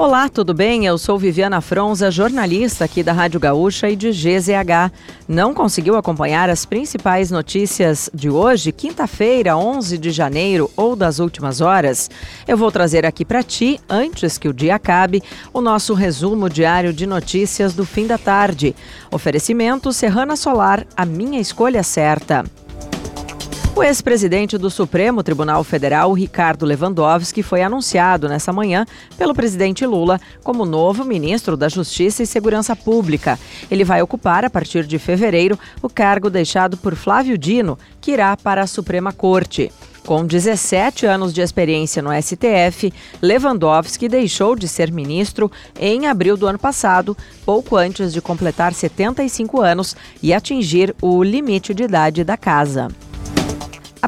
Olá, tudo bem? Eu sou Viviana Fronza, jornalista aqui da Rádio Gaúcha e de GZH. Não conseguiu acompanhar as principais notícias de hoje, quinta-feira, 11 de janeiro ou das últimas horas? Eu vou trazer aqui para ti, antes que o dia acabe, o nosso resumo diário de notícias do fim da tarde. Oferecimento Serrana Solar, a minha escolha certa. O ex-presidente do Supremo Tribunal Federal, Ricardo Lewandowski, foi anunciado nessa manhã pelo presidente Lula como novo ministro da Justiça e Segurança Pública. Ele vai ocupar, a partir de fevereiro, o cargo deixado por Flávio Dino, que irá para a Suprema Corte. Com 17 anos de experiência no STF, Lewandowski deixou de ser ministro em abril do ano passado, pouco antes de completar 75 anos e atingir o limite de idade da casa.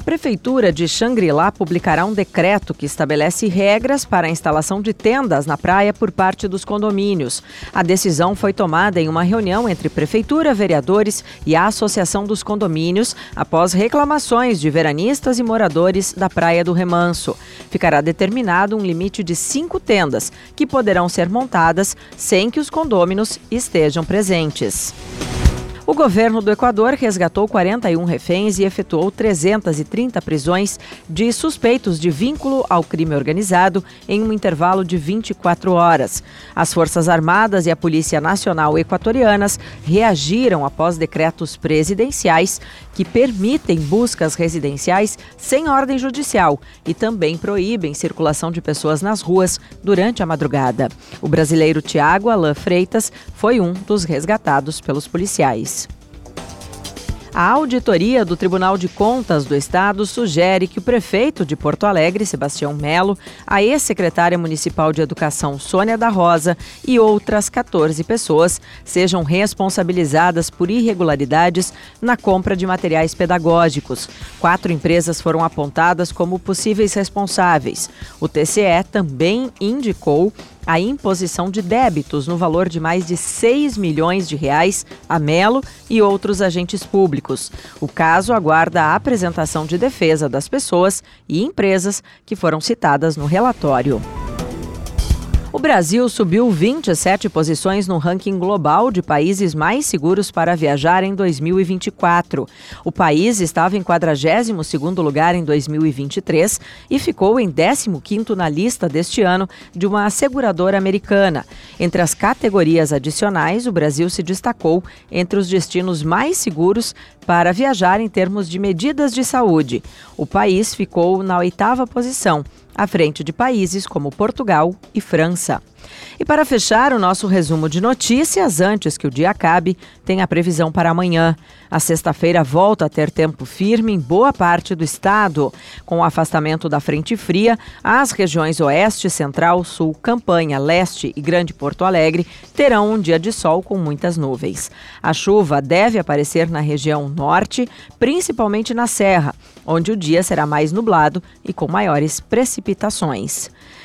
A Prefeitura de Xangri-Lá publicará um decreto que estabelece regras para a instalação de tendas na praia por parte dos condomínios. A decisão foi tomada em uma reunião entre Prefeitura, vereadores e a Associação dos Condomínios após reclamações de veranistas e moradores da Praia do Remanso. Ficará determinado um limite de cinco tendas, que poderão ser montadas sem que os condôminos estejam presentes. O governo do Equador resgatou 41 reféns e efetuou 330 prisões de suspeitos de vínculo ao crime organizado em um intervalo de 24 horas. As Forças Armadas e a Polícia Nacional Equatorianas reagiram após decretos presidenciais que permitem buscas residenciais sem ordem judicial e também proíbem circulação de pessoas nas ruas durante a madrugada. O brasileiro Tiago Alain Freitas foi um dos resgatados pelos policiais. A auditoria do Tribunal de Contas do Estado sugere que o prefeito de Porto Alegre, Sebastião Melo, a ex-secretária municipal de Educação, Sônia da Rosa, e outras 14 pessoas sejam responsabilizadas por irregularidades na compra de materiais pedagógicos. Quatro empresas foram apontadas como possíveis responsáveis. O TCE também indicou a imposição de débitos no valor de mais de 6 milhões de reais a Melo e outros agentes públicos. O caso aguarda a apresentação de defesa das pessoas e empresas que foram citadas no relatório. O Brasil subiu 27 posições no ranking global de países mais seguros para viajar em 2024. O país estava em 42º lugar em 2023 e ficou em 15º na lista deste ano de uma seguradora americana. Entre as categorias adicionais, o Brasil se destacou entre os destinos mais seguros para viajar em termos de medidas de saúde. O país ficou na oitava posição à frente de países como Portugal e França. E para fechar o nosso resumo de notícias, antes que o dia acabe, tem a previsão para amanhã. A sexta-feira volta a ter tempo firme em boa parte do estado. Com o afastamento da frente fria, as regiões Oeste, Central, Sul, Campanha, Leste e Grande Porto Alegre terão um dia de sol com muitas nuvens. A chuva deve aparecer na região Norte, principalmente na Serra, onde o dia será mais nublado e com maiores precipitações.